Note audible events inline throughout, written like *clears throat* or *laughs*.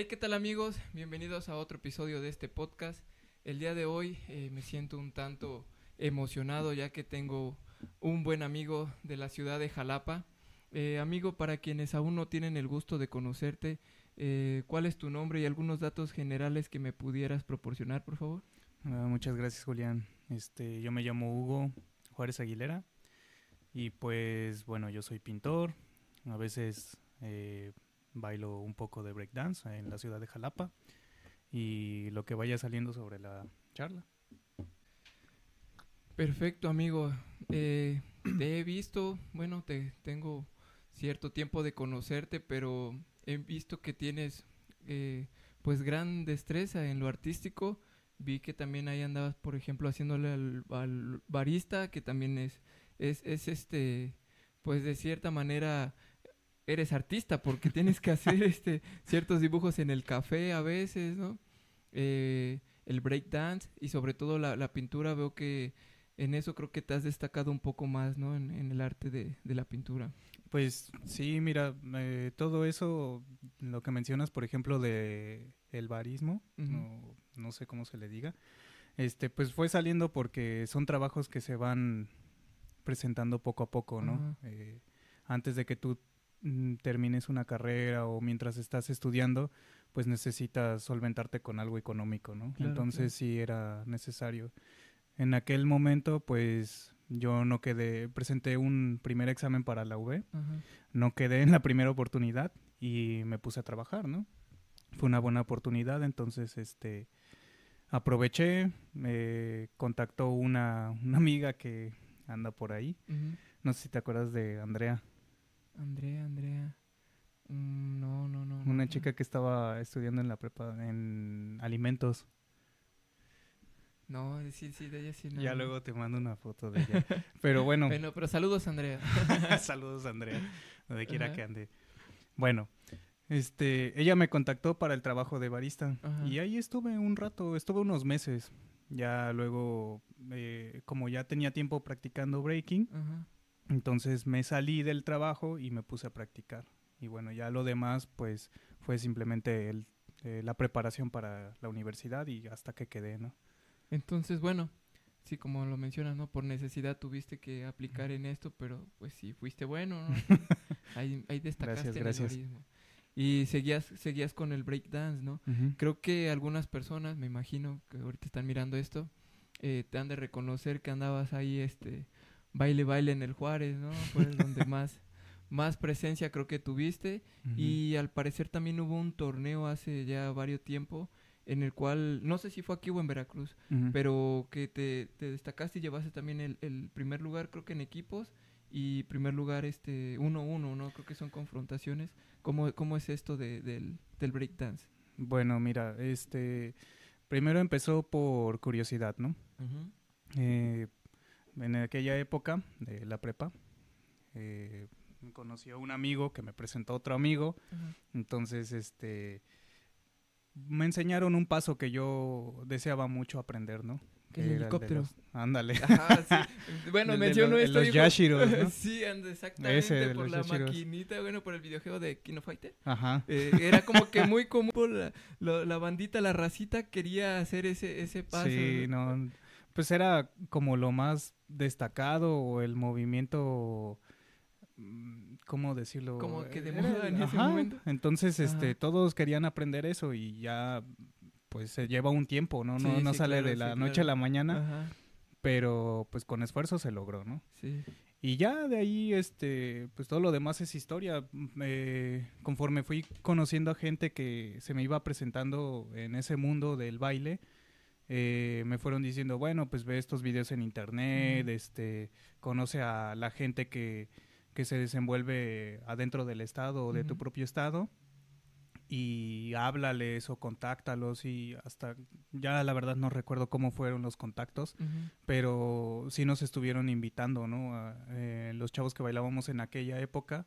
Hey, ¿qué tal amigos? Bienvenidos a otro episodio de este podcast. El día de hoy eh, me siento un tanto emocionado ya que tengo un buen amigo de la ciudad de Jalapa. Eh, amigo, para quienes aún no tienen el gusto de conocerte, eh, ¿cuál es tu nombre y algunos datos generales que me pudieras proporcionar, por favor? Ah, muchas gracias, Julián. Este, yo me llamo Hugo Juárez Aguilera y pues bueno, yo soy pintor. A veces bailo un poco de breakdance en la ciudad de Jalapa y lo que vaya saliendo sobre la charla. Perfecto, amigo. Eh, te he visto, bueno, te tengo cierto tiempo de conocerte, pero he visto que tienes eh, pues gran destreza en lo artístico. Vi que también ahí andabas, por ejemplo, haciéndole al, barista, que también es, es, es este, pues de cierta manera eres artista porque tienes que hacer este ciertos dibujos en el café a veces, ¿no? Eh, el breakdance y sobre todo la, la, pintura veo que en eso creo que te has destacado un poco más, ¿no? En, en el arte de, de, la pintura. Pues sí, mira, eh, todo eso, lo que mencionas, por ejemplo, de el barismo, uh -huh. no, no, sé cómo se le diga, este, pues fue saliendo porque son trabajos que se van presentando poco a poco, ¿no? Uh -huh. eh, antes de que tú termines una carrera o mientras estás estudiando, pues necesitas solventarte con algo económico, ¿no? Claro, Entonces claro. sí era necesario. En aquel momento, pues yo no quedé, presenté un primer examen para la UV, Ajá. no quedé en la primera oportunidad y me puse a trabajar, ¿no? Fue una buena oportunidad, entonces este aproveché, me contactó una, una amiga que anda por ahí, no sé si te acuerdas de Andrea. Andrea, Andrea. Mm, no, no, no. Una no, chica no. que estaba estudiando en la prepa en alimentos. No, sí, sí, de ella sí. No. Ya luego te mando una foto de ella. *laughs* pero bueno. bueno, pero saludos, Andrea. *laughs* saludos, Andrea. Donde quiera Ajá. que ande. Bueno, este, ella me contactó para el trabajo de barista. Ajá. Y ahí estuve un rato, estuve unos meses. Ya luego, eh, como ya tenía tiempo practicando breaking, Ajá. Entonces me salí del trabajo y me puse a practicar. Y bueno, ya lo demás, pues, fue simplemente el, eh, la preparación para la universidad y hasta que quedé, ¿no? Entonces, bueno, sí, como lo mencionas, ¿no? Por necesidad tuviste que aplicar en esto, pero pues sí, fuiste bueno, ¿no? *laughs* ahí, ahí destacaste gracias, gracias. el barismo. Y seguías, seguías con el breakdance, ¿no? Uh -huh. Creo que algunas personas, me imagino que ahorita están mirando esto, eh, te han de reconocer que andabas ahí, este, baile, baile en el Juárez, ¿no? Pues donde *laughs* más, más presencia creo que tuviste. Uh -huh. Y al parecer también hubo un torneo hace ya varios tiempo en el cual, no sé si fue aquí o en Veracruz, uh -huh. pero que te, te, destacaste y llevaste también el, el, primer lugar, creo que en equipos, y primer lugar este 1-1, ¿no? Creo que son confrontaciones. ¿Cómo, cómo es esto de, del, del breakdance? Bueno, mira, este primero empezó por curiosidad, ¿no? Uh -huh. eh, en aquella época de la prepa, eh, conocí a un amigo que me presentó a otro amigo, uh -huh. entonces este me enseñaron un paso que yo deseaba mucho aprender, ¿no? Que el helicóptero. Los... Ándale. Ajá, sí. *laughs* Bueno, menciono de esto. Los Yashiros, ¿no? *laughs* sí, exactamente. Ese, por la Yashiros. maquinita, bueno, por el videojuego de Kino Fighter. Ajá. Eh, era como que muy *laughs* común. La, la, la, bandita, la racita quería hacer ese, ese paso. Sí, no. Pues era como lo más destacado o el movimiento mm, ¿cómo decirlo? Como que de moda en ese momento. Entonces, este, todos querían aprender eso y ya, pues, se lleva un tiempo, ¿no? No, sí, no sí, sale claro, de la sí, noche claro. a la mañana, Ajá. pero, pues, con esfuerzo se logró, ¿no? Sí. Y ya de ahí, este, pues, todo lo demás es historia. Eh, conforme fui conociendo a gente que se me iba presentando en ese mundo del baile, eh, me fueron diciendo, bueno, pues ve estos videos en internet, este, conoce a la gente que que se desenvuelve adentro del estado o de tu propio estado y háblales o contáctalos y hasta ya la verdad no recuerdo cómo fueron los contactos uh -huh. pero sí nos estuvieron invitando no a, eh, los chavos que bailábamos en aquella época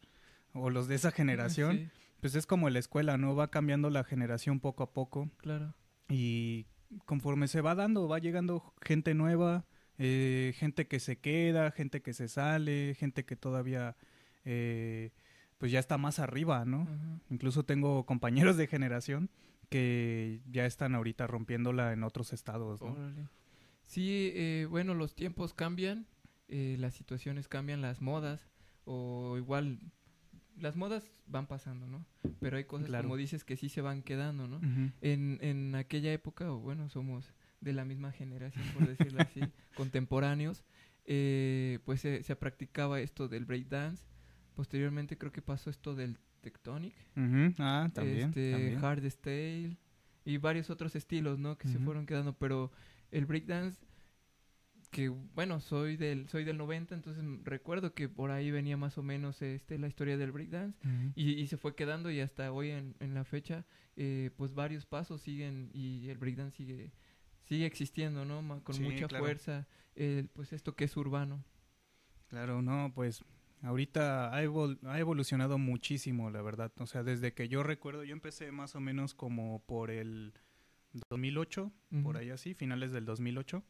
o los de esa *laughs* generación sí. pues es como la escuela no va cambiando la generación poco a poco claro. y conforme se va dando va llegando gente nueva eh, gente que se queda, gente que se sale, gente que todavía eh, pues ya está más arriba, ¿no? Incluso tengo compañeros de generación que ya están ahorita rompiéndola en otros estados, ¿no? Sí, eh, bueno, los tiempos cambian, eh, las situaciones cambian, las modas, o igual, las modas van pasando, ¿no? Pero hay cosas, como dices, que sí se van quedando, ¿no? en, en aquella época, o bueno, somos de la misma generación, por decirlo así, *laughs* contemporáneos, eh, pues se, se, practicaba esto del breakdance. Posteriormente creo que pasó esto del tectonic. Ah, también, este, hardstyle y varios otros estilos, ¿no? Que se fueron quedando, pero el breakdance que bueno, soy del soy del 90, entonces recuerdo que por ahí venía más o menos este la historia del breakdance y, y, se fue quedando y hasta hoy en, en la fecha eh, pues varios pasos siguen y el breakdance sigue sigue existiendo, ¿no? Con mucha fuerza, pues esto que es urbano. Claro, no, pues ahorita ha, ha, evolucionado muchísimo, la verdad. O sea, desde que yo recuerdo, yo empecé más o menos como por el 2008, por ahí así, finales del 2008,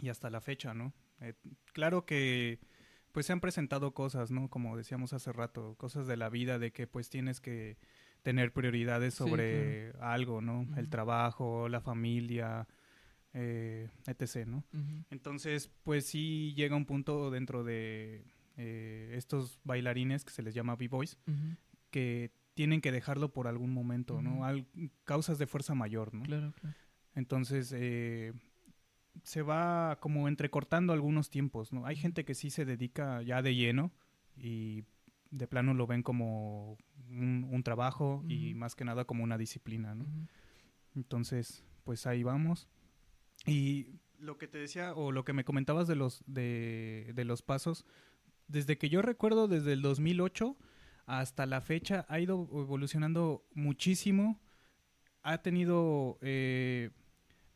y hasta la fecha, ¿no? Eh, claro que pues se han presentado cosas, ¿no? Como decíamos hace rato, cosas de la vida, de que pues tienes que tener prioridades sobre algo, ¿no? El trabajo, la familia, eh, etc., ¿no? Entonces, pues sí llega un punto dentro de eh, estos bailarines que se les llama B-Boys, que tienen que dejarlo por algún momento, ¿no? Al, causas de fuerza mayor, ¿no? Claro, claro. Entonces, eh, se va como entrecortando algunos tiempos, ¿no? Hay gente que sí se dedica ya de lleno y de plano lo ven como un, trabajo y más que nada como una disciplina, ¿no? Entonces, pues ahí vamos. Y lo que te decía, o lo que me comentabas de los, de, de los pasos, desde que yo recuerdo, desde el 2008 hasta la fecha, ha ido evolucionando muchísimo. Ha tenido eh,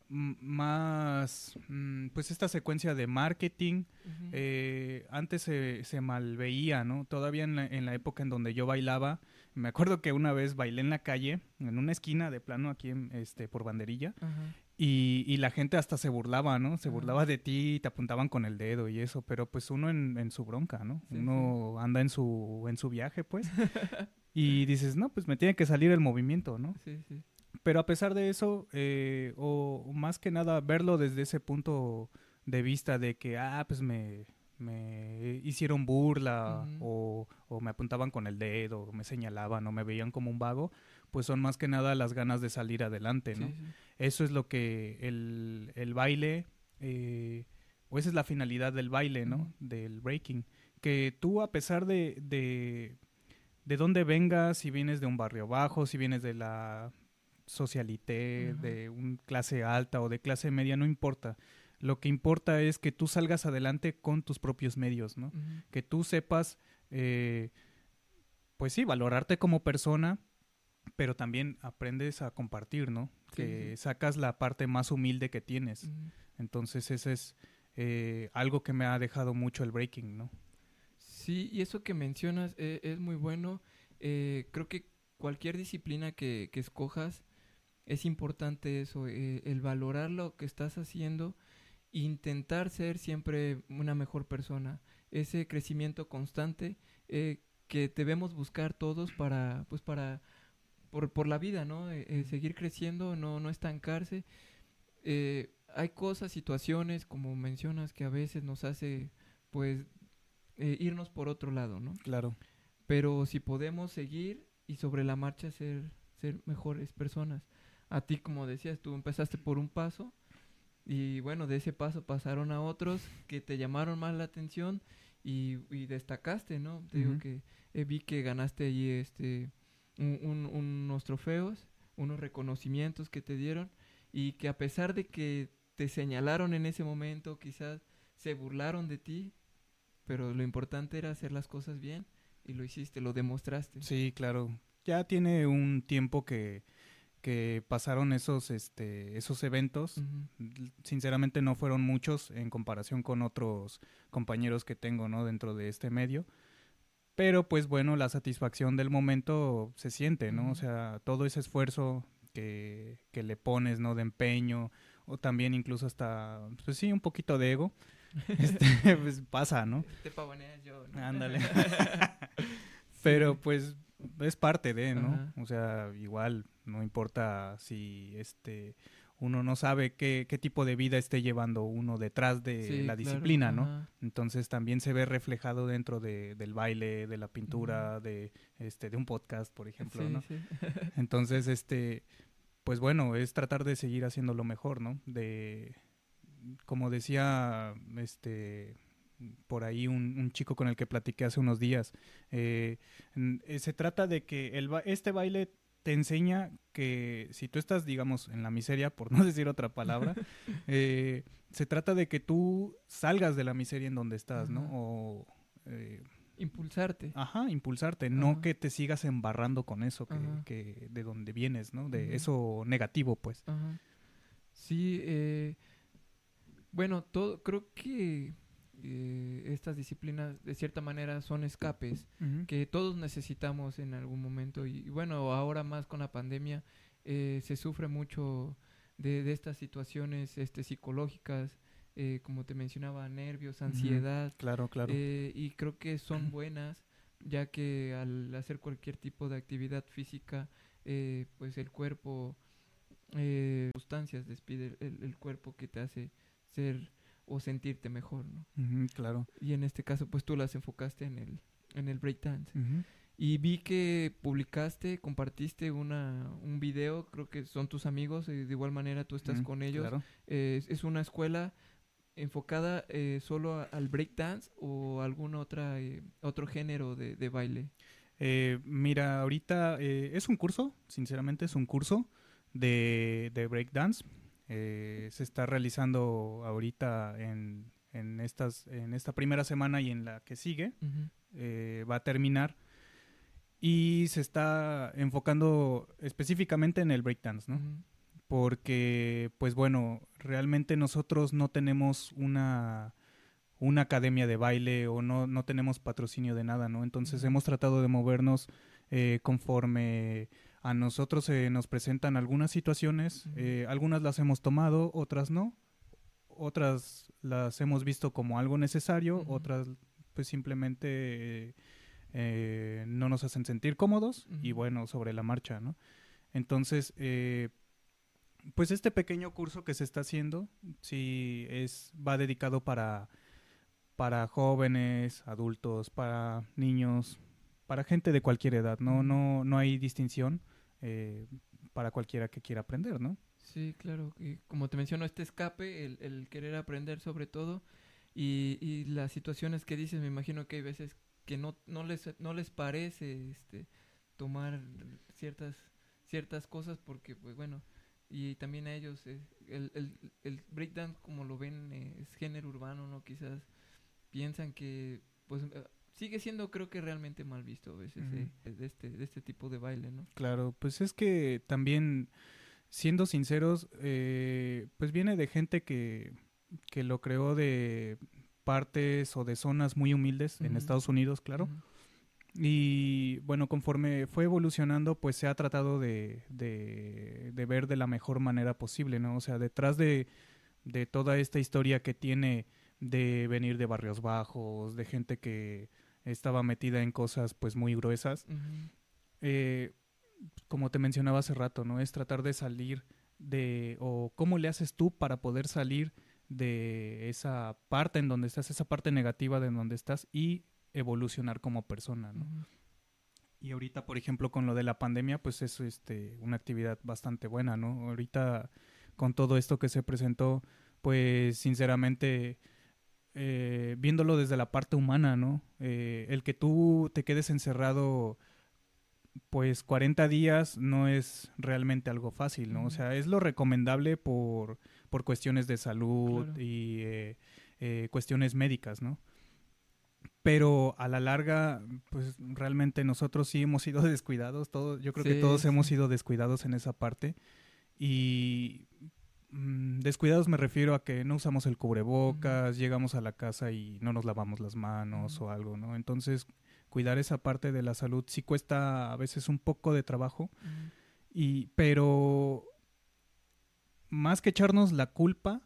más, mm, pues esta secuencia de marketing. Eh, antes se, se malveía, ¿no? Todavía en la, en la, época en donde yo bailaba, me acuerdo que una vez bailé en la calle, en una esquina de plano aquí en, este, por banderilla, y, y, la gente hasta se burlaba, ¿no? Se burlaba de ti y te apuntaban con el dedo y eso, pero pues uno en, en su bronca, ¿no? uno anda en su, en su viaje, pues. *laughs* y dices, no, pues me tiene que salir el movimiento, ¿no? Sí, sí. Pero a pesar de eso, eh, o más que nada verlo desde ese punto de vista de que, ah, pues me, me hicieron burla o, o, me apuntaban con el dedo, o me señalaban o me veían como un vago, pues son más que nada las ganas de salir adelante, ¿no? Eso es lo que el, el baile, eh, o esa es la finalidad del baile, ¿no? Del breaking. Que tú, a pesar de, de, de dónde vengas, si vienes de un barrio bajo, si vienes de la socialité, de una clase alta o de clase media, no importa. Lo que importa es que tú salgas adelante con tus propios medios, ¿no? Que tú sepas, eh, pues sí, valorarte como persona, pero también aprendes a compartir, ¿no? que sacas la parte más humilde que tienes. Entonces, ese es eh, algo que me ha dejado mucho el breaking, ¿no? Sí, y eso que mencionas eh, es muy bueno. Eh, creo que cualquier disciplina que, que escojas es importante eso, el valorar lo que estás haciendo, intentar ser siempre una mejor persona, ese crecimiento constante que debemos buscar todos para, pues para por, por la vida, ¿no? Eh, eh, seguir creciendo, no, no estancarse. Eh, hay cosas, situaciones, como mencionas, que a veces nos hace, pues, irnos por otro lado, ¿no? Claro. Pero si podemos seguir y sobre la marcha ser, ser mejores personas. A ti, como decías, tú empezaste por un paso y bueno, de ese paso pasaron a otros que te llamaron más la atención y, destacaste, ¿no? Te digo que vi que ganaste allí este unos trofeos, unos reconocimientos que te dieron y que a pesar de que te señalaron en ese momento, quizás se burlaron de ti, pero lo importante era hacer las cosas bien y lo hiciste, lo demostraste. Sí, claro. Ya tiene un tiempo que, que pasaron esos, este, esos eventos. Sinceramente no fueron muchos en comparación con otros compañeros que tengo, ¿no? Dentro de este medio. Pero pues bueno, la satisfacción del momento se siente, ¿no? O sea, todo ese esfuerzo que, que le pones, ¿no? De empeño, o también incluso hasta, pues sí, un poquito de ego, *laughs* este, *laughs* pues pasa, ¿no? Te pavoneas yo, ¿no? Ándale. *laughs* Pero pues es parte de, ¿no? O sea, igual no importa si este uno no sabe qué, qué tipo de vida esté llevando uno detrás de la disciplina, ¿no? Entonces también se ve reflejado dentro de, del baile, de la pintura, de este, de un podcast, por ejemplo, ¿no? *laughs* Entonces, este, pues bueno, es tratar de seguir haciendo lo mejor, ¿no? De, como decía, este, por ahí un, chico con el que platiqué hace unos días, eh, eh, se trata de que el, este baile te enseña que si tú estás, digamos, en la miseria, *laughs* por no decir otra palabra, *laughs* eh, se trata de que tú salgas de la miseria en donde estás, ¿no? O, eh, impulsarte. Ajá, impulsarte, no que te sigas embarrando con eso que, de donde vienes, ¿no? De eso negativo, pues. Sí, eh, bueno, todo, creo que eh, estas disciplinas de cierta manera son escapes que todos necesitamos en algún momento y, bueno, ahora más con la pandemia eh, se sufre mucho de, estas situaciones este, psicológicas, eh, como te mencionaba, nervios, ansiedad. Claro, claro. y creo que son *clears throat* buenas ya que al hacer cualquier tipo de actividad física, pues el cuerpo, sustancias despide el, el cuerpo que te hace ser o sentirte mejor, ¿no? claro. Y en este caso, pues tú las enfocaste en el, en el breakdance. Y vi que publicaste, compartiste una, un video, creo que son tus amigos, y de igual manera tú estás con ellos. Claro. es una escuela enfocada eh, solo al breakdance o algún otra, eh, otro género de, de baile. Eh, mira, ahorita eh, es un curso, sinceramente es un curso de, de breakdance. Eh, se está realizando ahorita en, en, estas, en esta primera semana y en la que sigue. Eh, va a terminar. Y se está enfocando específicamente en el breakdance, ¿no? Porque, pues bueno, realmente nosotros no tenemos una, una academia de baile o no, no tenemos patrocinio de nada, ¿no? Entonces hemos tratado de movernos eh, conforme a nosotros se nos presentan algunas situaciones, eh, algunas las hemos tomado, otras no, otras las hemos visto como algo necesario, otras pues simplemente eh, no nos hacen sentir cómodos y bueno, sobre la marcha, ¿no? Entonces, eh, pues este pequeño curso que se está haciendo, sí es, va dedicado para, para jóvenes, adultos, para niños, para gente de cualquier edad, no, no, no hay distinción eh, para cualquiera que quiera aprender, ¿no? Sí, claro. Y como te menciono, este escape, el, el querer aprender sobre todo, y, y, las situaciones que dices, me imagino que hay veces que no, no, les, no les parece este, tomar ciertas, ciertas cosas porque, pues bueno, y también a ellos, eh, el, el, el breakdance como lo ven eh, es género urbano, ¿no? Quizás piensan que, pues sigue siendo creo que realmente mal visto a veces eh, de, este, de este tipo de baile, ¿no? Claro, pues es que también, siendo sinceros, eh, pues viene de gente que, que lo creó de partes o de zonas muy humildes en Estados Unidos, claro. Y bueno, conforme fue evolucionando, pues se ha tratado de, de, de, ver de la mejor manera posible, ¿no? O sea, detrás de, de toda esta historia que tiene de venir de barrios bajos, de gente que estaba metida en cosas pues muy gruesas. Eh, como te mencionaba hace rato, ¿no? Es tratar de salir de, o cómo le haces tú para poder salir de esa parte en donde estás, esa parte negativa de en donde estás y evolucionar como persona, ¿no? Y ahorita, por ejemplo, con lo de la pandemia, pues es este, una actividad bastante buena, ¿no? Ahorita, con todo esto que se presentó, pues sinceramente eh, viéndolo desde la parte humana, ¿no? Eh, el que tú te quedes encerrado pues 40 días no es realmente algo fácil, ¿no? O sea, es lo recomendable por, por cuestiones de salud y eh, cuestiones médicas, ¿no? Pero a la larga, pues realmente nosotros sí hemos sido *laughs* descuidados, todos, yo creo que todos hemos sido descuidados en esa parte y Mm, descuidados me refiero a que no usamos el cubrebocas, llegamos a la casa y no nos lavamos las manos o algo, ¿no? Entonces, cuidar esa parte de la salud sí cuesta a veces un poco de trabajo, y, pero más que echarnos la culpa,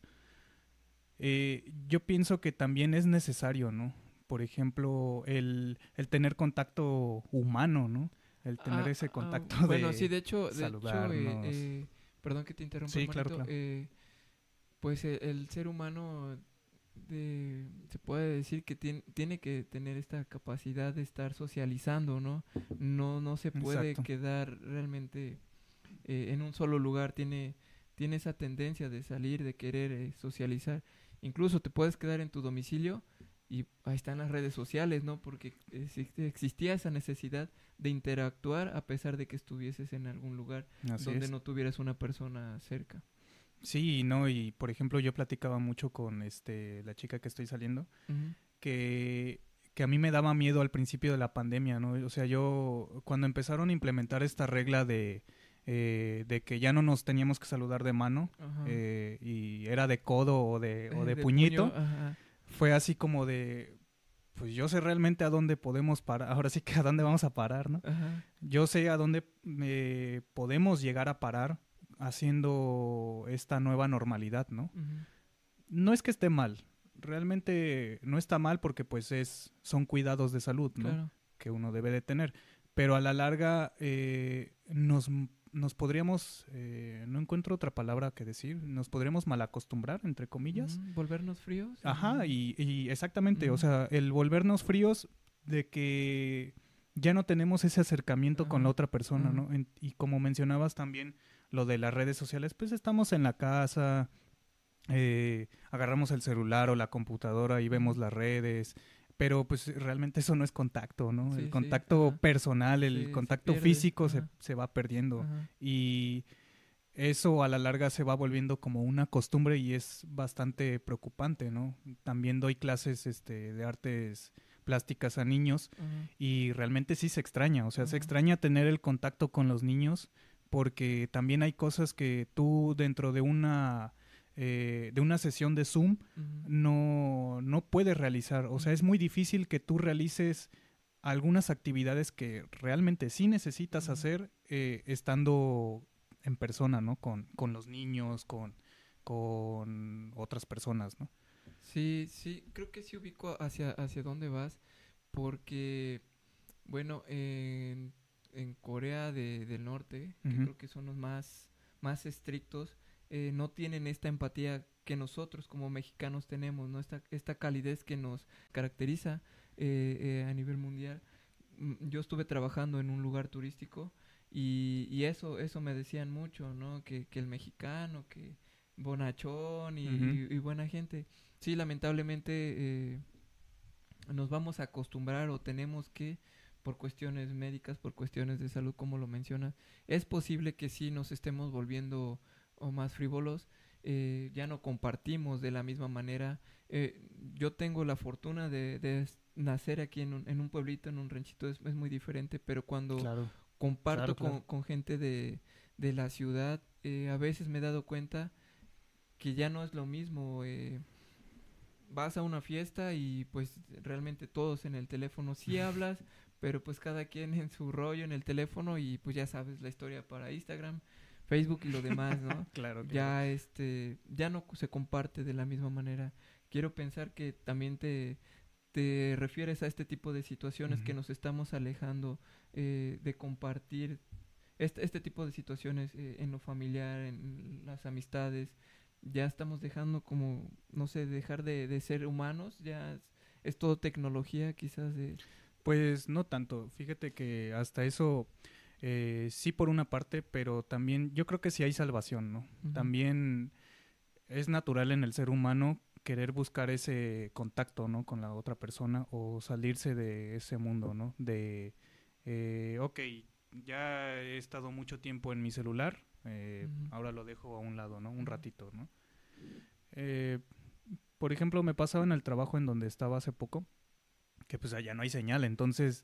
eh, yo pienso que también es necesario, ¿no? por ejemplo, el, el tener contacto humano, ¿no? El tener Ah, ese ah, contacto bueno, de sí, de hecho, de hecho, eh, eh, perdón que te interrumpa, Sí, claro, eh, pues eh, el ser humano de- se puede decir que tien- tiene que tener esta capacidad de estar socializando, ¿no? No, no se puede Exacto. quedar realmente eh, en un solo lugar, tiene, tiene esa tendencia de salir, de querer eh, socializar. Incluso te puedes quedar en tu domicilio y ahí están las redes sociales, ¿no? Porque exi- existía esa necesidad de interactuar a pesar de que estuvieses en algún lugar Así donde es. no tuvieras una persona cerca. Sí, no, y por ejemplo, yo platicaba mucho con este la chica que estoy saliendo, que, que a mí me daba miedo al principio de la pandemia, ¿no? O sea, yo, cuando empezaron a implementar esta regla de, eh, de que ya no nos teníamos que saludar de mano, eh, y era de codo o de, o *laughs* de, De puñito, puño. Fue así como de, pues yo sé realmente a dónde podemos parar, ahora sí que a dónde vamos a parar, ¿no? Ajá. Yo sé a dónde eh, podemos llegar a parar haciendo esta nueva normalidad, ¿no? No es que esté mal, realmente no está mal porque pues es son cuidados de salud, ¿no? Claro. Que uno debe de tener, pero a la larga eh, nos nos podríamos, eh, no encuentro otra palabra que decir, nos podríamos malacostumbrar, entre comillas. Ujú. Volvernos fríos. Ajá, y, y exactamente, o sea, el volvernos fríos de que ya no tenemos ese acercamiento con la otra persona. ¿no? En- y como mencionabas también lo de las redes sociales, pues estamos en la casa, eh, agarramos el celular o la computadora y vemos las redes, pero pues realmente eso no es contacto, ¿no? Sí, el contacto personal, el Sí, contacto físico se, se va perdiendo. Ajá. Y eso a la larga se va volviendo como una costumbre y es bastante preocupante, ¿no? También doy clases este, de artes plásticas a niños Ajá. y realmente sí se extraña, o sea, se extraña tener el contacto con los niños porque también hay cosas que tú dentro de una eh, de una sesión de Zoom no, no puedes realizar. O sea, es muy difícil que tú realices algunas actividades que realmente sí necesitas hacer eh, estando en persona, ¿no? Con, con los niños, con, con otras personas, ¿no? Sí, sí, creo que sí ubico hacia, hacia dónde vas, porque, bueno, en, en Corea de- del Norte, que creo que son los más, más estrictos, eh, no tienen esta empatía que nosotros como mexicanos tenemos, ¿no? Esta, esta calidez que nos caracteriza eh, eh, a nivel mundial. Mm, Yo estuve trabajando en un lugar turístico y, y eso, eso me decían mucho, ¿no? Que, que el mexicano, que bonachón y, y- y buena gente. Sí, lamentablemente eh, nos vamos a acostumbrar o tenemos que, por cuestiones médicas, por cuestiones de salud, como lo mencionas, es posible que sí nos estemos volviendo o más frívolos, eh, ya no compartimos de la misma manera. Eh, yo tengo la fortuna de, nacer aquí en un, en un pueblito, en un ranchito, es, es muy diferente, pero cuando Claro. comparto Claro, claro. Con, con gente de, de la ciudad, eh, a veces me he dado cuenta que ya no es lo mismo. vas a una fiesta y pues realmente todos en el teléfono sí *laughs* hablas, pero pues cada quien en su rollo en el teléfono y pues ya sabes la historia para Instagram, Facebook y lo demás, ¿no? *laughs* Claro, claro. ya este ya no se comparte de la misma manera. Quiero pensar que también te te refieres a este tipo de situaciones que nos estamos alejando eh, de compartir este, este tipo de situaciones eh, en lo familiar, en las amistades. Ya estamos dejando como, no sé, dejar de, de ser humanos, ya es, es todo tecnología quizás de... Pues no tanto. Fíjate que hasta eso eh, sí por una parte, pero también yo creo que sí hay salvación, ¿no? También es natural en el ser humano querer buscar ese contacto, ¿no? Con la otra persona o salirse de ese mundo, ¿no? De, eh, ok, ya he estado mucho tiempo en mi celular, eh, ahora lo dejo a un lado, ¿no? Un ratito, ¿no? Eh, por ejemplo, me pasaba en el trabajo en donde estaba hace poco, que pues allá no hay señal, entonces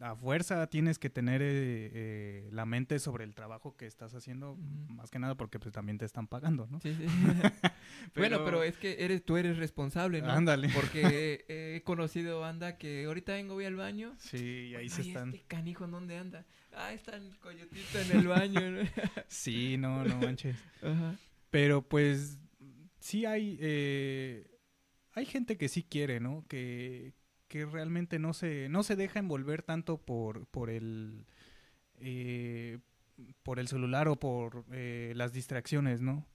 a fuerza tienes que tener eh, eh, la mente sobre el trabajo que estás haciendo, más que nada porque pues también te están pagando, ¿no? Sí, sí. *laughs* *laughs* bueno, pero es que eres tú eres responsable, ¿no? Ándale. Porque *laughs* he conocido banda que ahorita vengo, voy al baño. Sí, y ahí se están. este canijo, ¿en dónde anda? Ah, está el coyotito en el baño. ¿no? Sí, no, no manches. Ajá. Pero pues sí hay, eh, hay gente que sí quiere, ¿no? Que, que realmente no se, no se deja envolver tanto por, por el eh, por el celular o por eh, las distracciones, ¿no?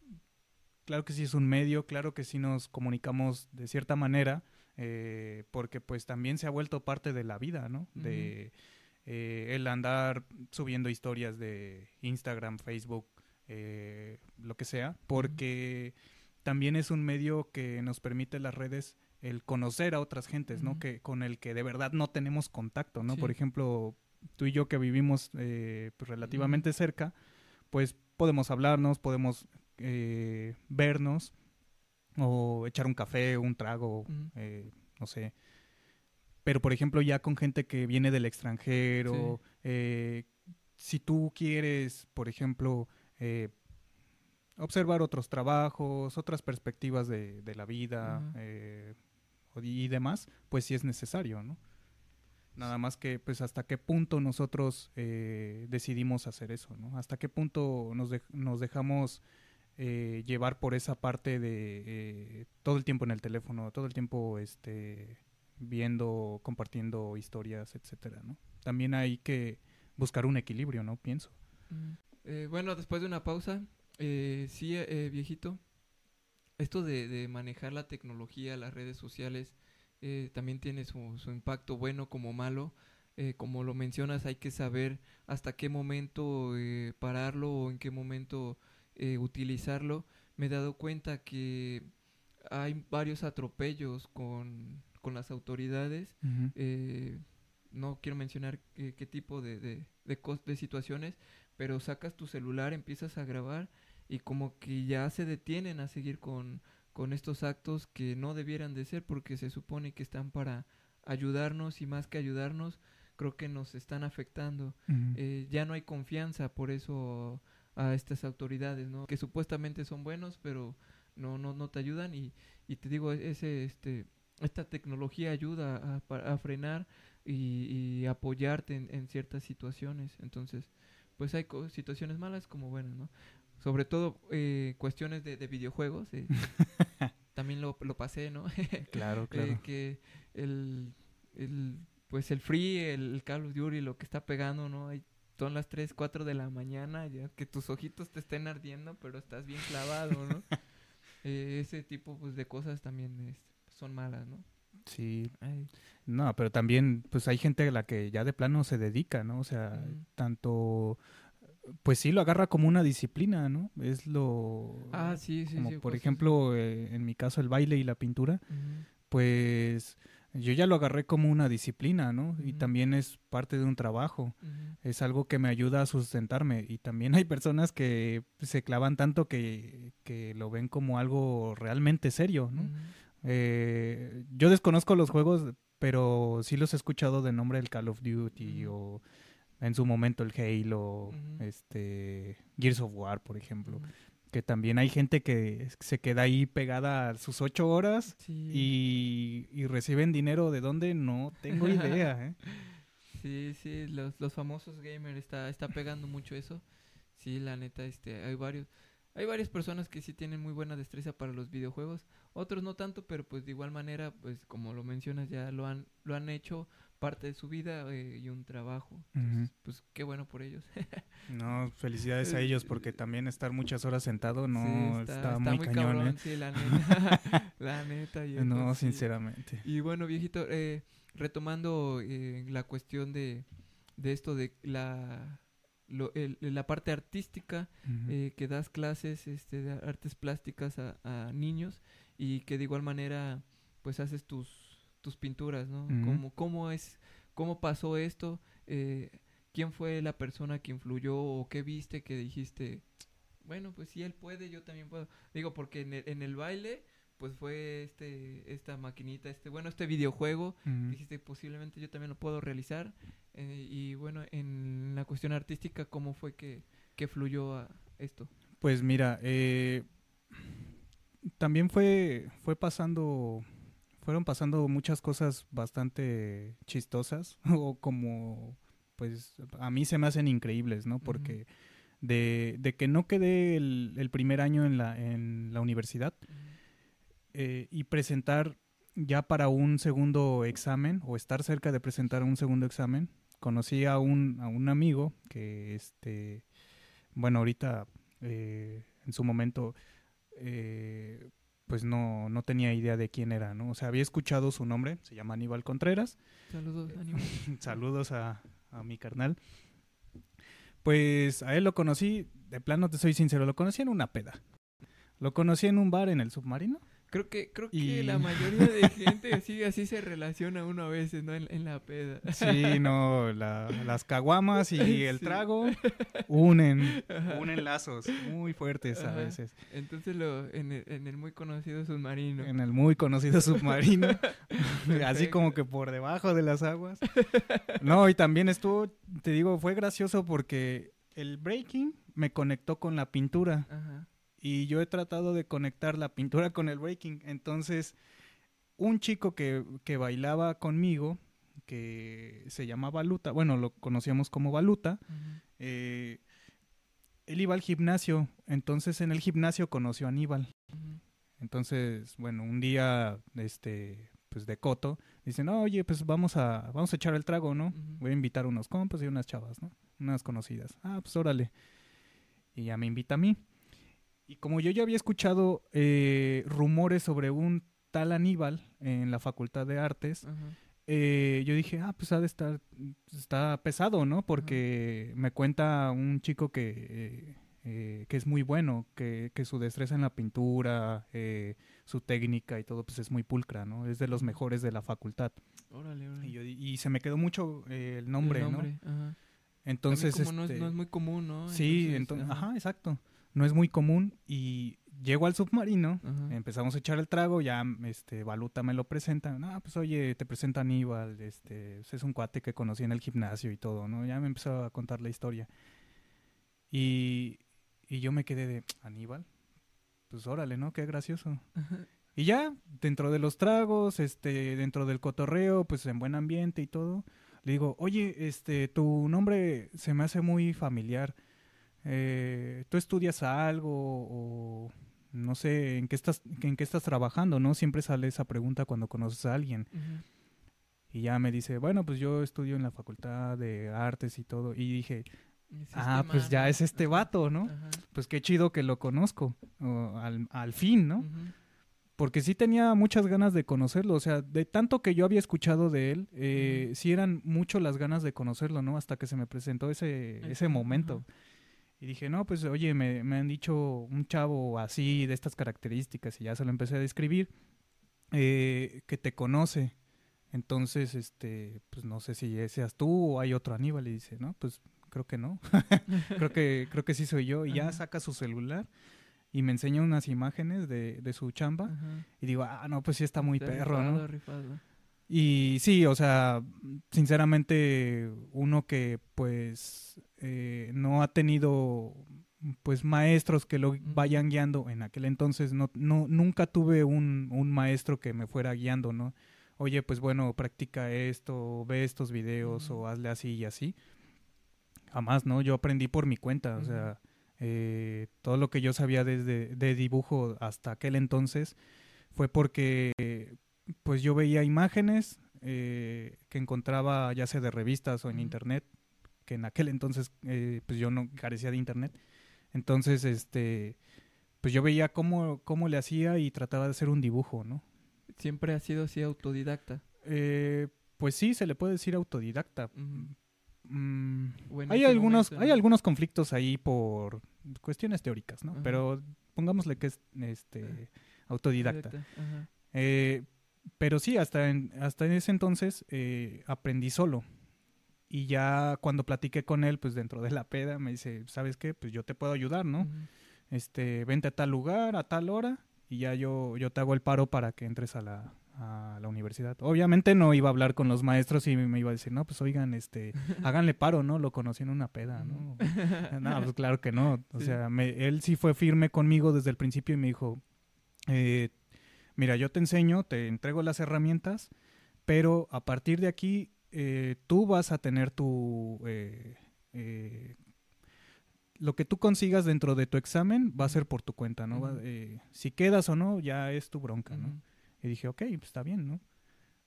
Claro que sí es un medio, claro que sí nos comunicamos de cierta manera, eh, porque pues también se ha vuelto parte de la vida, ¿no? De el andar subiendo historias de Instagram, Facebook, lo que sea, porque también es un medio que nos permite las redes el conocer a otras gentes, ¿no? Que con el que de verdad no tenemos contacto, ¿no? Por ejemplo, tú y yo que vivimos eh, pues, relativamente cerca, pues podemos hablarnos, podemos eh, vernos o echar un café, un trago, eh, no sé. Pero por ejemplo ya con gente que viene del extranjero, si tú quieres, por ejemplo, observar otros trabajos, otras perspectivas de, la vida y demás, pues sí es necesario, ¿no? Nada más que, pues, hasta qué punto nosotros eh, decidimos hacer eso, ¿no? Hasta qué punto nos, nos dejamos eh, llevar por esa parte de eh, todo el tiempo en el teléfono, todo el tiempo este, viendo, compartiendo historias, etcétera, ¿no? También hay que buscar un equilibrio, ¿no? Pienso. Mm. bueno, después de una pausa, sí, viejito, esto de, de manejar la tecnología, las redes sociales, eh, también tiene su, su, impacto bueno como malo. Eh, como lo mencionas, hay que saber hasta qué momento eh, pararlo o en qué momento utilizarlo. Me he dado cuenta que hay varios atropellos con, con las autoridades. no quiero mencionar qué tipo de, de, de, de situaciones, pero sacas tu celular, empiezas a grabar y como que ya se detienen a seguir con, con estos actos que no debieran de ser porque se supone que están para ayudarnos y más que ayudarnos creo que nos están afectando. Eh, ya no hay confianza por eso a estas autoridades no que supuestamente son buenos pero no no no te ayudan y, y te digo ese este esta tecnología ayuda a, a frenar y, apoyarte en, en, ciertas situaciones. Entonces pues hay situaciones malas como buenas no sobre todo eh, cuestiones de, videojuegos. Eh, *laughs* también lo, lo, pasé, ¿no? claro, *laughs* claro. Eh, que el, el, pues el Free, el, Call of Duty, lo que está pegando, ¿no? Hay, son las 3, 4 de la mañana, ya que tus ojitos te estén ardiendo, pero estás bien clavado, ¿no? *laughs* ese tipo pues, de cosas también son malas, ¿no? Sí. No, pero también, pues hay gente a la que ya de plano se dedica, ¿no? O sea, tanto pues sí lo agarra como una disciplina, ¿no? Es lo... Ah, sí, sí. Como por ejemplo, eh, en mi caso el baile y la pintura, pues yo ya lo agarré como una disciplina, ¿no? Y también es parte de un trabajo, es algo que me ayuda a sustentarme. Y también hay personas que se clavan tanto que, que lo ven como algo realmente serio, ¿no? Eh, yo desconozco los juegos, pero sí los he escuchado de nombre el Call of Duty o en su momento el Halo, este Gears of War, por ejemplo. Que también hay gente que se queda ahí pegada a sus ocho horas y, reciben dinero de dónde, no tengo *laughs* idea. ¿eh? Sí, sí, los, los famosos gamers está, está pegando mucho eso. Sí, la neta, este, hay varios. Hay varias personas que sí tienen muy buena destreza para los videojuegos, otros no tanto, pero pues de igual manera, pues como lo mencionas, ya lo han, lo han hecho parte de su vida eh, y un trabajo. Pues qué bueno por ellos. *laughs* no, felicidades a ellos porque también estar muchas horas sentado no está, muy, cañón. ¿eh? Sí, la *laughs* neta. *laughs* la neta no, sinceramente. Y bueno, viejito, eh, retomando la cuestión de, de esto de la la parte artística, que das clases este, de artes plásticas a, a, niños y que de igual manera pues haces tus tus pinturas, ¿no? ¿Cómo, ¿Cómo, es, cómo pasó esto? Eh, ¿Quién fue la persona que influyó o qué viste que dijiste, bueno, pues si él puede, yo también puedo? Digo, porque en el, en el baile, pues fue este, esta maquinita, este, bueno, este videojuego, dijiste, posiblemente yo también lo puedo realizar. Eh, y bueno, en la cuestión artística, ¿cómo fue que, que fluyó a esto? Pues mira, eh, también fue, fue pasando fueron pasando muchas cosas bastante chistosas *laughs* o como pues a mí se me hacen increíbles, ¿no? Porque de, de, que no quedé el, el, primer año en la, en la universidad eh, y presentar ya para un segundo examen o estar cerca de presentar un segundo examen, conocí a un, a un amigo que, este, bueno, ahorita eh, en su momento, eh, pues no, no tenía idea de quién era, ¿no? O sea, había escuchado su nombre, se llama Aníbal Contreras. Saludos, Aníbal. *laughs* Saludos a, a mi carnal. Pues a él lo conocí, de plano te soy sincero, lo conocí en una peda. Lo conocí en un bar en el submarino. Creo que, creo que la *laughs* mayoría de gente así, así se relaciona uno a veces, ¿no? En, la peda. Sí, no, las caguamas y *laughs* el trago unen, unen lazos muy fuertes a veces. Entonces lo, en el, en el, muy conocido submarino. En el muy conocido submarino, *laughs* así como que por debajo de las aguas. No, y también estuvo, te digo, fue gracioso porque el breaking me conectó con la pintura. Ajá y yo he tratado de conectar la pintura con el breaking. Entonces, un chico que, bailaba conmigo, que se llamaba Baluta, bueno, lo conocíamos como Baluta, eh, él iba al gimnasio, entonces en el gimnasio conoció a Aníbal. Entonces, bueno, un día, este, pues de coto, dicen, oye, pues vamos a, vamos a echar el trago, ¿no? Voy a invitar unos compas y unas chavas, ¿no? Unas conocidas. Ah, pues órale. Y ya me invita a mí. Y como yo ya había escuchado eh, rumores sobre un tal Aníbal en la Facultad de Artes, eh, yo dije, ah, pues ha de estar, está pesado, ¿no? Porque me cuenta un chico que, eh, que es muy bueno, que, que, su destreza en la pintura, su técnica y todo, pues es muy pulcra, ¿no? Es de los mejores de la facultad. Órale, órale. Y, se me quedó mucho el nombre, el nombre ¿no? Ajá. Entonces, como no, es, no, es, muy común, ¿no? Sí, entonces, ajá, exacto no es muy común y llego al submarino, empezamos a echar el trago, ya este Baluta me lo presenta, no, pues oye, te presenta Aníbal, este, pues, es un cuate que conocí en el gimnasio y todo, ¿no? Ya me empezó a contar la historia. Y, y yo me quedé de, Aníbal, pues órale, ¿no? Qué gracioso. Y ya, dentro de los tragos, este, dentro del cotorreo, pues en buen ambiente y todo, le digo, oye, este, tu nombre se me hace muy familiar eh, tú estudias algo o no sé en qué estás en qué estás trabajando, ¿no? Siempre sale esa pregunta cuando conoces a alguien. Y ya me dice, bueno, pues yo estudio en la Facultad de Artes y todo. Y dije, ah, pues ya es este vato, ¿no? Pues qué chido que lo conozco, al, al, fin, ¿no? Porque sí tenía muchas ganas de conocerlo, o sea, de tanto que yo había escuchado de él, eh, sí eran mucho las ganas de conocerlo, ¿no? Hasta que se me presentó ese, ese momento. Y dije, no, pues oye, me, me, han dicho un chavo así, de estas características, y ya se lo empecé a describir, eh, que te conoce. Entonces, este, pues no sé si seas tú o hay otro Aníbal. Y dice, no, pues creo que no. *laughs* creo que creo que sí soy yo. Y ya saca su celular y me enseña unas imágenes de, de su chamba. Y digo, ah, no, pues sí está muy perro, ¿no? Y sí, o sea, sinceramente, uno que pues eh, no ha tenido pues maestros que lo vayan guiando. En aquel entonces no, no nunca tuve un, un maestro que me fuera guiando no oye pues bueno practica esto ve estos videos o hazle así y así. Jamás no yo aprendí por mi cuenta o sea eh, todo lo que yo sabía desde de dibujo hasta aquel entonces fue porque pues yo veía imágenes eh, que encontraba ya sea de revistas o en internet, que en aquel entonces eh, pues yo no carecía de internet. Entonces, este, pues yo veía cómo, cómo le hacía y trataba de hacer un dibujo, ¿no? ¿Siempre ha sido así autodidacta? Eh, pues sí, se le puede decir autodidacta. Mm, hay algunos, hay algunos conflictos ahí por cuestiones teóricas, ¿no? Pero pongámosle que es este autodidacta. Eh, pero sí, hasta en, hasta en ese entonces eh, aprendí solo. Y ya cuando platiqué con él, pues dentro de la peda, me dice, ¿sabes qué? Pues yo te puedo ayudar, ¿no? Este, vente a tal lugar, a tal hora, y ya yo, yo te hago el paro para que entres a la, a la universidad. Obviamente no iba a hablar con los maestros y me iba a decir, no, pues oigan, este, *laughs* háganle paro, ¿no? Lo conocí en una peda, ¿no? *laughs* no, pues claro que no. O sea, él sí fue firme conmigo desde el principio y me dijo, eh, mira, yo te enseño, te entrego las herramientas, pero a partir de aquí eh, tú vas a tener tu... Eh, eh, lo que tú consigas dentro de tu examen va a ser por tu cuenta, ¿no? si quedas o no, ya es tu bronca, ¿no? Y dije, ok, pues está bien, ¿no?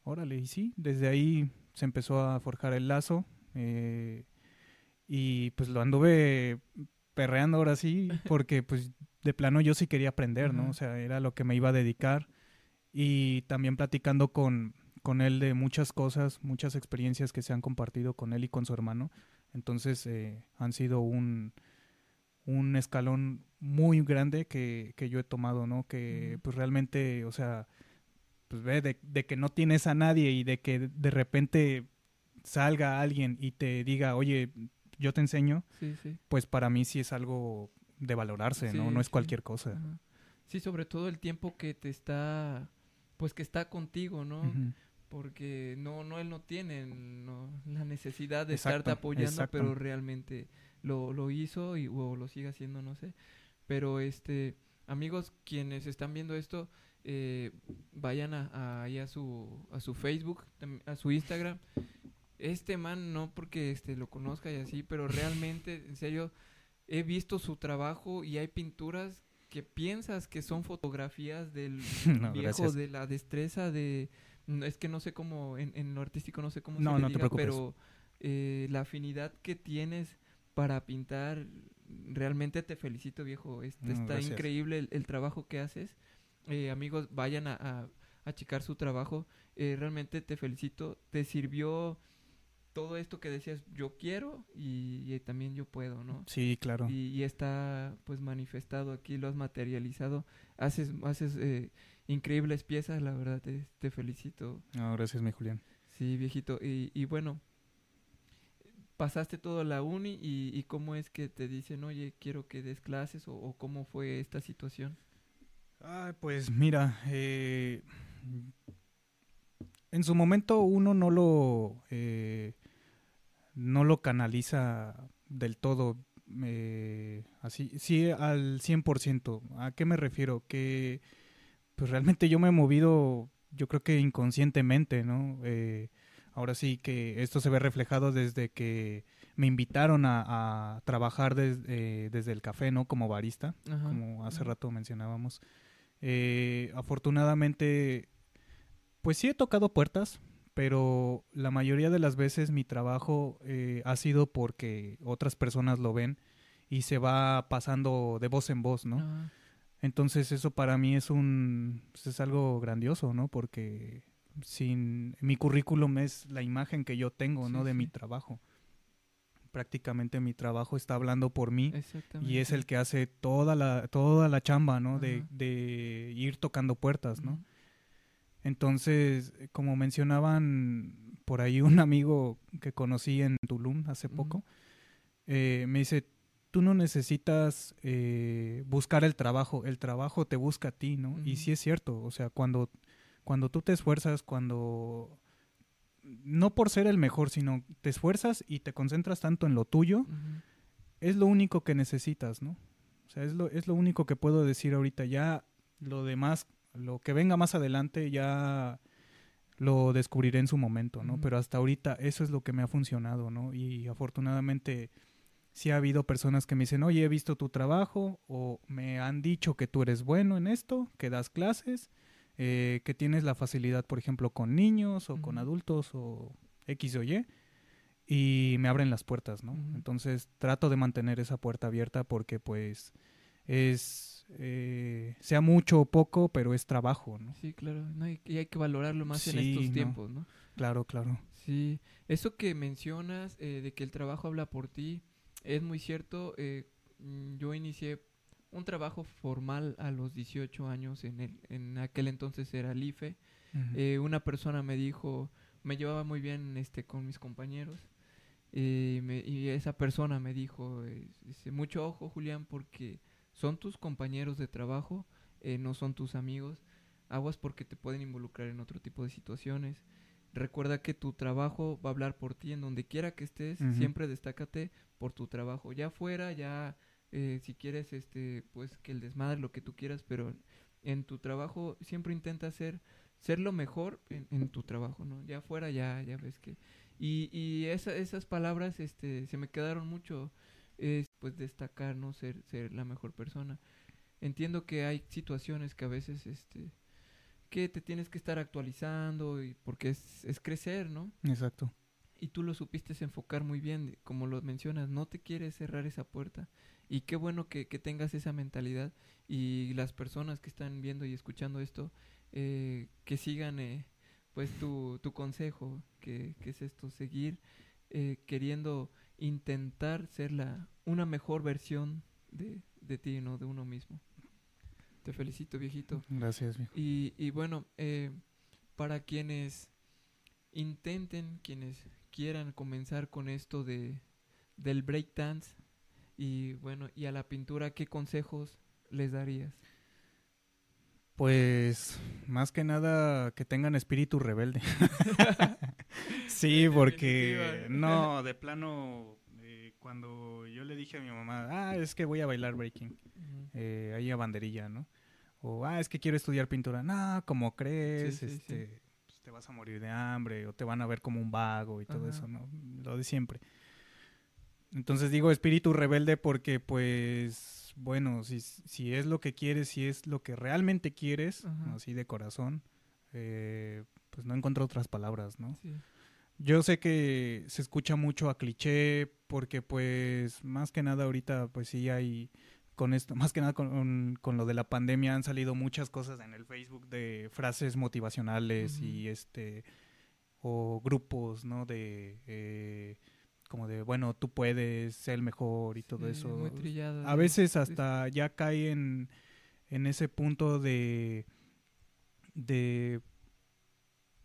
Órale, y sí, desde ahí se empezó a forjar el lazo. Eh, y pues lo anduve perreando ahora sí, *laughs* porque pues de plano yo sí quería aprender, ¿no? O sea, era lo que me iba a dedicar. Y también platicando con, con él de muchas cosas, muchas experiencias que se han compartido con él y con su hermano. Entonces eh, han sido un, un escalón muy grande que, que yo he tomado, ¿no? Que pues realmente, o sea, pues ve de, de, que no tienes a nadie y de que de repente salga alguien y te diga, oye, yo te enseño, pues para mí sí es algo de valorarse, ¿no? No es cualquier cosa. Sí, sobre todo el tiempo que te está, pues que está contigo, ¿no? Porque no, no, él no tiene la necesidad de estarte apoyando, pero realmente lo, lo hizo y, o lo sigue haciendo, no sé. Pero este, amigos, quienes están viendo esto, eh, vayan a, a, a, su, a su Facebook, a su Instagram. Este man, no porque este, lo conozca y así, pero realmente, en serio, he visto su trabajo y hay pinturas que piensas que son fotografías del *laughs* viejo, de la destreza, de... Es que no sé cómo, en, en lo artístico no sé cómo se le diga, pero eh, la afinidad que tienes para pintar, realmente te felicito, viejo. Este, está increíble el, trabajo que haces. Eh, amigos, vayan a, a, checar su trabajo. Eh, realmente te felicito. Te sirvió todo esto que decías, yo quiero y, también yo puedo, ¿no? Sí, claro. Y, está pues manifestado aquí, lo has materializado. Haces, haces eh, increíbles piezas, la verdad, te, te felicito. gracias, mi Julián. Sí, viejito. Y, y bueno, pasaste todo la uni y, y, cómo es que te dicen, oye, quiero que des clases o, cómo fue esta situación. Ah, pues mira, eh, en su momento uno no lo, eh, no lo canaliza del todo, eh, así, sí al 100%. ¿A qué me refiero? Que pues realmente yo me he movido, yo creo que inconscientemente, ¿no? Eh, ahora sí que esto se ve reflejado desde que me invitaron a, trabajar eh, desde el café, ¿no? Como barista, como hace rato mencionábamos. Eh, afortunadamente, pues sí he tocado puertas, pero la mayoría de las veces mi trabajo eh, ha sido porque otras personas lo ven y se va pasando de voz en voz, ¿no? Entonces eso para mí es un pues es algo grandioso, ¿no? Porque sin mi currículum es la imagen que yo tengo, ¿no? De mi trabajo. Prácticamente mi trabajo está hablando por mí y es el que hace toda la toda la chamba, ¿no? De, de, ir tocando puertas, ¿no? Entonces, como mencionaban por ahí un *laughs* amigo que conocí en Tulum hace poco, eh, me dice, tú no necesitas eh, buscar el trabajo, el trabajo te busca a ti, ¿no? Y sí es cierto, o sea, cuando cuando tú te esfuerzas, cuando no por ser el mejor, sino te esfuerzas y te concentras tanto en lo tuyo, es lo único que necesitas, ¿no? O sea, es lo, es lo único que puedo decir ahorita. Ya lo demás, lo que venga más adelante, ya lo descubriré en su momento, ¿no? Pero hasta ahorita eso es lo que me ha funcionado, ¿no? Y afortunadamente sí ha habido personas que me dicen, oye, he visto tu trabajo o me han dicho que tú eres bueno en esto, que das clases eh, que tienes la facilidad, por ejemplo, con niños o con adultos o X o Y, y me abren las puertas, ¿no? Entonces trato de mantener esa puerta abierta porque pues es, eh, sea mucho o poco, pero es trabajo, ¿no? Sí, claro, y hay que valorarlo más en estos tiempos, ¿no? Claro, claro. Sí, eso que mencionas eh, de que el trabajo habla por ti es muy cierto. Mm, yo inicié un trabajo formal a los 18 años, en, el, en aquel entonces era el IFE. Eh, una persona me dijo, me llevaba muy bien este con mis compañeros, eh, y esa persona me dijo, mucho ojo Julián, porque son tus compañeros de trabajo, eh, no son tus amigos, aguas porque te pueden involucrar en otro tipo de situaciones. Recuerda que tu trabajo va a hablar por ti en donde quiera que estés, siempre destácate por tu trabajo, ya fuera, ya eh, si quieres, este, pues que el desmadre, lo que tú quieras, pero en tu trabajo siempre intenta ser, ser lo mejor en, tu trabajo, ¿no? Ya afuera ya, ya ves que... Y, y esas palabras, este, se me quedaron mucho, es, pues destacar, ¿no? Ser, ser la mejor persona. Entiendo que hay situaciones que a veces, este, que te tienes que estar actualizando y porque es, es crecer, ¿no? Exacto. Y tú lo supiste enfocar muy bien, como lo mencionas, no te quieres cerrar esa puerta. Y qué bueno que, que tengas esa mentalidad y las personas que están viendo y escuchando esto, eh, que sigan eh, pues tu, tu consejo, que, que es esto, seguir eh, queriendo intentar ser la, una mejor versión de, de ti, ¿no? De uno mismo. Te felicito, viejito. Gracias, viejo. Y, y bueno, eh, para quienes intenten, quienes quieran comenzar con esto de del breakdance y bueno, y a la pintura, ¿qué consejos les darías? Pues más que nada que tengan espíritu rebelde. *laughs* *laughs* sí, porque no, de plano, eh, cuando yo le dije a mi mamá, ah, es que voy a bailar breaking, eh, ahí a banderilla, ¿no? O, ah, es que quiero estudiar pintura. No, como crees, Sí, sí, este, te vas a morir de hambre o te van a ver como un vago y todo Ajá. eso, ¿no? Lo de siempre. Entonces digo espíritu rebelde porque, pues, bueno, si, si es lo que quieres, si es lo que realmente quieres, así de corazón, eh, pues no encuentro otras palabras, ¿no? Sí. Yo sé que se escucha mucho a cliché porque pues más que nada ahorita pues sí hay con esto, más que nada con, con lo de la pandemia han salido muchas cosas en el Facebook de frases motivacionales y este o grupos, ¿no? De eh, como de bueno tú puedes ser el mejor y todo Sí, eso. muy trillada, A veces hasta ya cae en, en ese punto de, de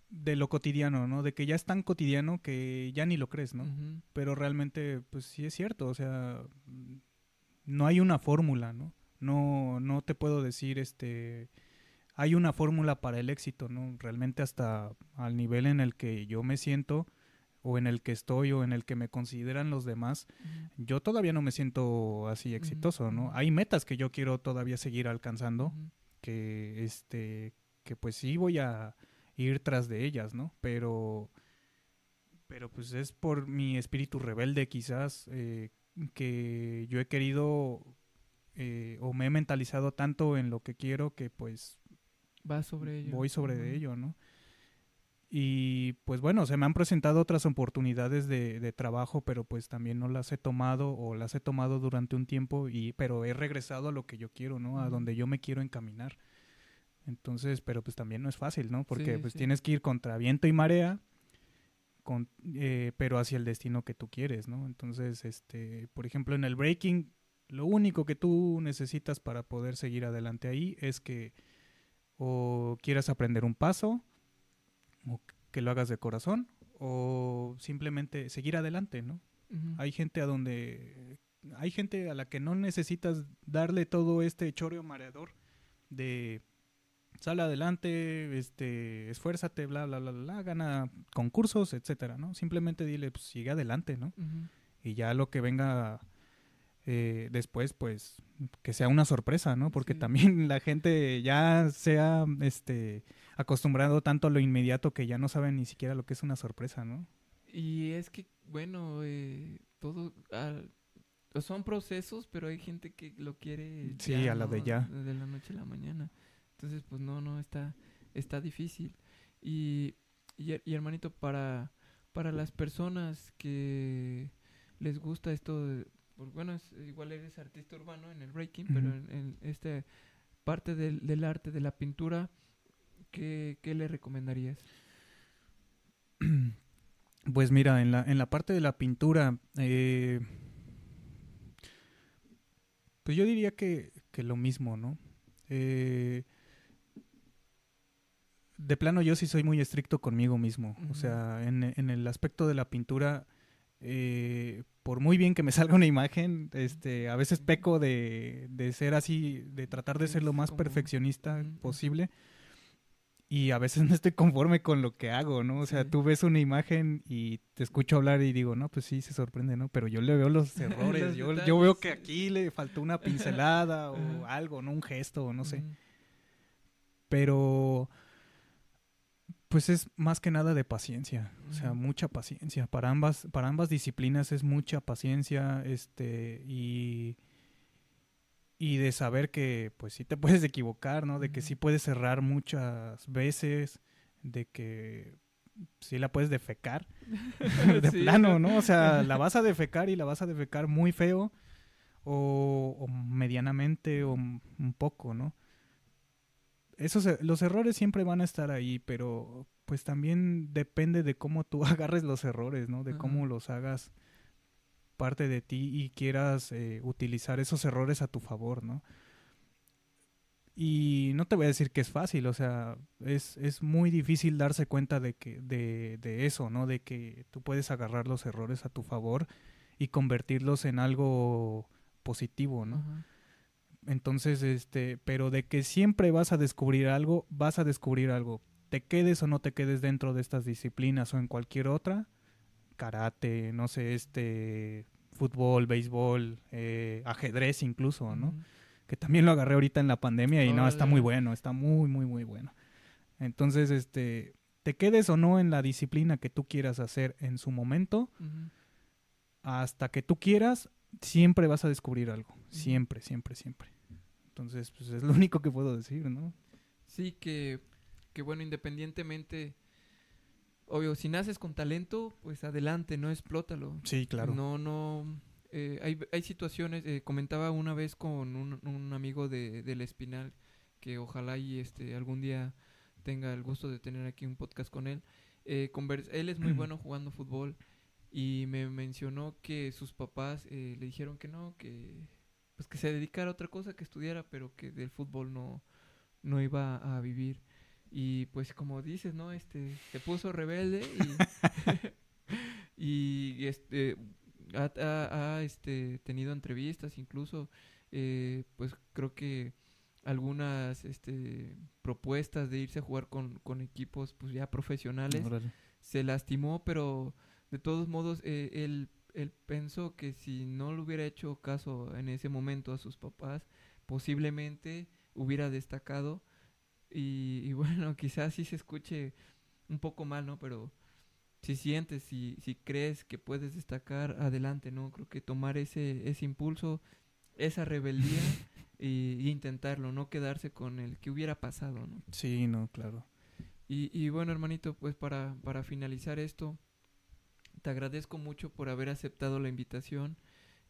de lo cotidiano, ¿no? De que ya es tan cotidiano que ya ni lo crees, ¿no? Pero realmente, pues sí es cierto, o sea, no hay una fórmula, ¿no? No, no te puedo decir, este, hay una fórmula para el éxito, ¿no? Realmente hasta al nivel en el que yo me siento, o en el que estoy, o en el que me consideran los demás, yo todavía no me siento así exitoso, ¿no? Hay metas que yo quiero todavía seguir alcanzando, que este que pues sí voy a ir tras de ellas, ¿no? Pero pero pues es por mi espíritu rebelde quizás eh, que yo he querido eh, o me he mentalizado tanto en lo que quiero que pues Va sobre ello. voy sobre de ello, ¿no? Y pues bueno, se me han presentado otras oportunidades de, de trabajo, pero pues también no las he tomado o las he tomado durante un tiempo, y, pero he regresado a lo que yo quiero, ¿no? A donde yo me quiero encaminar. Entonces, pero pues también no es fácil, ¿no? Porque Sí, pues sí. tienes que ir contra viento y marea, con, eh, pero hacia el destino que tú quieres, ¿no? Entonces, este, por ejemplo, en el breaking, lo único que tú necesitas para poder seguir adelante ahí es que o quieras aprender un paso, o que lo hagas de corazón, o simplemente seguir adelante, ¿no? Hay gente a donde hay gente a la que no necesitas darle todo este choreo mareador de sal adelante, este, esfuérzate, bla bla bla bla, gana concursos, etcétera, ¿no? Simplemente dile, pues sigue adelante, ¿no? Y ya lo que venga eh, después, pues que sea una sorpresa, ¿no? Porque Sí. también *laughs* la gente ya se ha este, acostumbrado tanto a lo inmediato que ya no saben ni siquiera lo que es una sorpresa, ¿no? Y es que, bueno, eh, todo son procesos, pero hay gente que lo quiere Sí, a la de ya. De la noche a la mañana. Entonces, pues no, no, está, está difícil. Y, y, y, hermanito, para, para las personas que les gusta esto, de- pues bueno, es- igual eres artista urbano en el breaking, pero en, en esta parte del, del arte, de la pintura, ¿qué, qué le recomendarías? *clears throat* Pues mira, en la, en la parte de la pintura, eh, pues yo diría que, que lo mismo, ¿no? Eh, de plano yo sí soy muy estricto conmigo mismo. O sea, en, en el aspecto de la pintura, eh, por muy bien que me salga una imagen, este, a veces peco de, de ser así, de tratar de ser lo más perfeccionista Ujú, ujú. posible. Y a veces *laughs* no estoy conforme con lo que hago, ¿no? O sea, Sí. tú ves una imagen y te escucho hablar y digo, no, pues sí, se sorprende, ¿no? Pero yo le veo los *laughs* errores. Los yo, yo veo que aquí le faltó una *laughs* pincelada o algo, ¿no? Un gesto, no sé. Pero, pues es más que nada de paciencia. O sea, mucha paciencia. Para ambas, para ambas disciplinas es mucha paciencia, este, y... y de saber que pues sí te *laughs* puedes equivocar, ¿no? De que sí puedes cerrar muchas veces, de que sí la puedes defecar *laughs* de plano, ¿no? O sea, *laughs* la vas a defecar y la vas a defecar muy feo o, medianamente o un poco, ¿no? Esos, e, los errores siempre van a estar ahí, pero pues también depende de cómo tú *laughs* agarres los errores, ¿no? De cómo los hagas parte de ti y quieras eh, utilizar esos errores a tu favor, ¿no? Y no te voy a decir que es fácil, o sea, es, es muy difícil darse cuenta de, que, de, de, eso, ¿no? De que tú puedes agarrar los errores a tu favor y convertirlos en algo positivo, ¿no? Entonces, este, pero de que siempre vas a descubrir algo, vas a descubrir algo. Te quedes o no te quedes dentro de estas disciplinas o en cualquier otra, karate, no sé, este, fútbol, béisbol, eh, ajedrez incluso, ¿no? Que también lo agarré ahorita en la pandemia y no, está muy bueno, está muy, muy, muy bueno. Entonces, este, te quedes o no en la disciplina que tú quieras hacer en su momento, hasta que tú quieras, siempre vas a descubrir algo. Siempre, siempre, siempre. Entonces, pues es lo único que puedo decir, ¿no? Sí, que, que bueno, independientemente obvio, si naces con talento, pues adelante, no explótalo. Sí, claro. No, no. Eh, hay, hay situaciones, eh, comentaba una vez con un, un amigo de, del Espinal, que ojalá y este algún día tenga el gusto de tener aquí un podcast con él. Eh, él es muy bueno jugando fútbol y me mencionó que sus papás le dijeron que no, que pues que se dedicara a otra cosa, que estudiara, pero que del fútbol no, no iba a vivir. Y pues como dices, ¿no? Este, se puso rebelde y, *laughs* y este, ha, este, tenido entrevistas, incluso, eh, pues creo que algunas este, propuestas de irse a jugar con, con equipos pues ya profesionales. Se lastimó, pero de todos modos eh, él, él pensó que si no le hubiera hecho caso en ese momento a sus papás, posiblemente hubiera destacado y, *laughs* bueno, quizás sí se escuche un poco mal, ¿no? Pero si sientes, si, si crees que puedes destacar, adelante, ¿no? Creo que tomar ese, ese impulso, esa rebeldía *laughs* y, intentarlo, no quedarse con el que hubiera pasado, ¿no? Sí, no, claro. Y, y bueno, hermanito, pues para, para finalizar esto, te agradezco mucho por haber aceptado la invitación.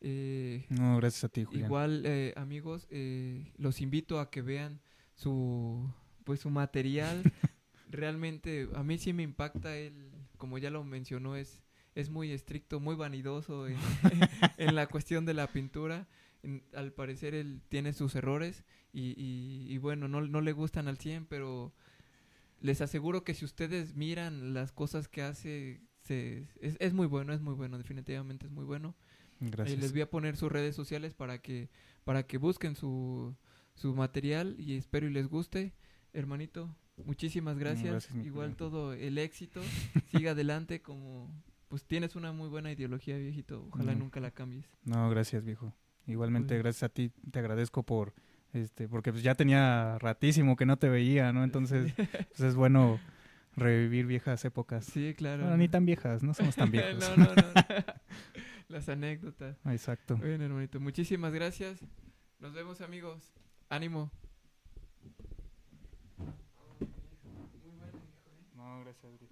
Eh, no, gracias a ti, Julián. Igual, eh, amigos, eh, los invito a que vean su pues su material *laughs* realmente a mí sí me impacta él, como ya lo mencionó, es, es muy estricto, muy vanidoso en, *laughs* la cuestión de la pintura. al parecer él tiene sus errores y, y, bueno, no, no, le gustan al 100, pero les aseguro que si ustedes miran las cosas que hace, se, es, es, muy bueno, es muy bueno, definitivamente es muy bueno. Gracias. les voy a poner sus redes sociales para que, para que busquen su, su material y espero y les guste. Hermanito, muchísimas gracias. Igual todo el éxito. Siga adelante como pues tienes una muy buena ideología, viejito. Ojalá nunca la cambies. No, gracias, viejo. Igualmente, pues gracias a ti. Te agradezco por este porque pues ya tenía ratísimo que no te veía, ¿no? Entonces, *laughs* pues es bueno revivir viejas épocas. Sí, claro. Bueno, ni tan viejas, no somos tan viejos. *laughs* no, no, no. *laughs* Las anécdotas. Exacto. Bueno, hermanito, muchísimas gracias. Nos vemos, amigos. Ánimo. No, gracias.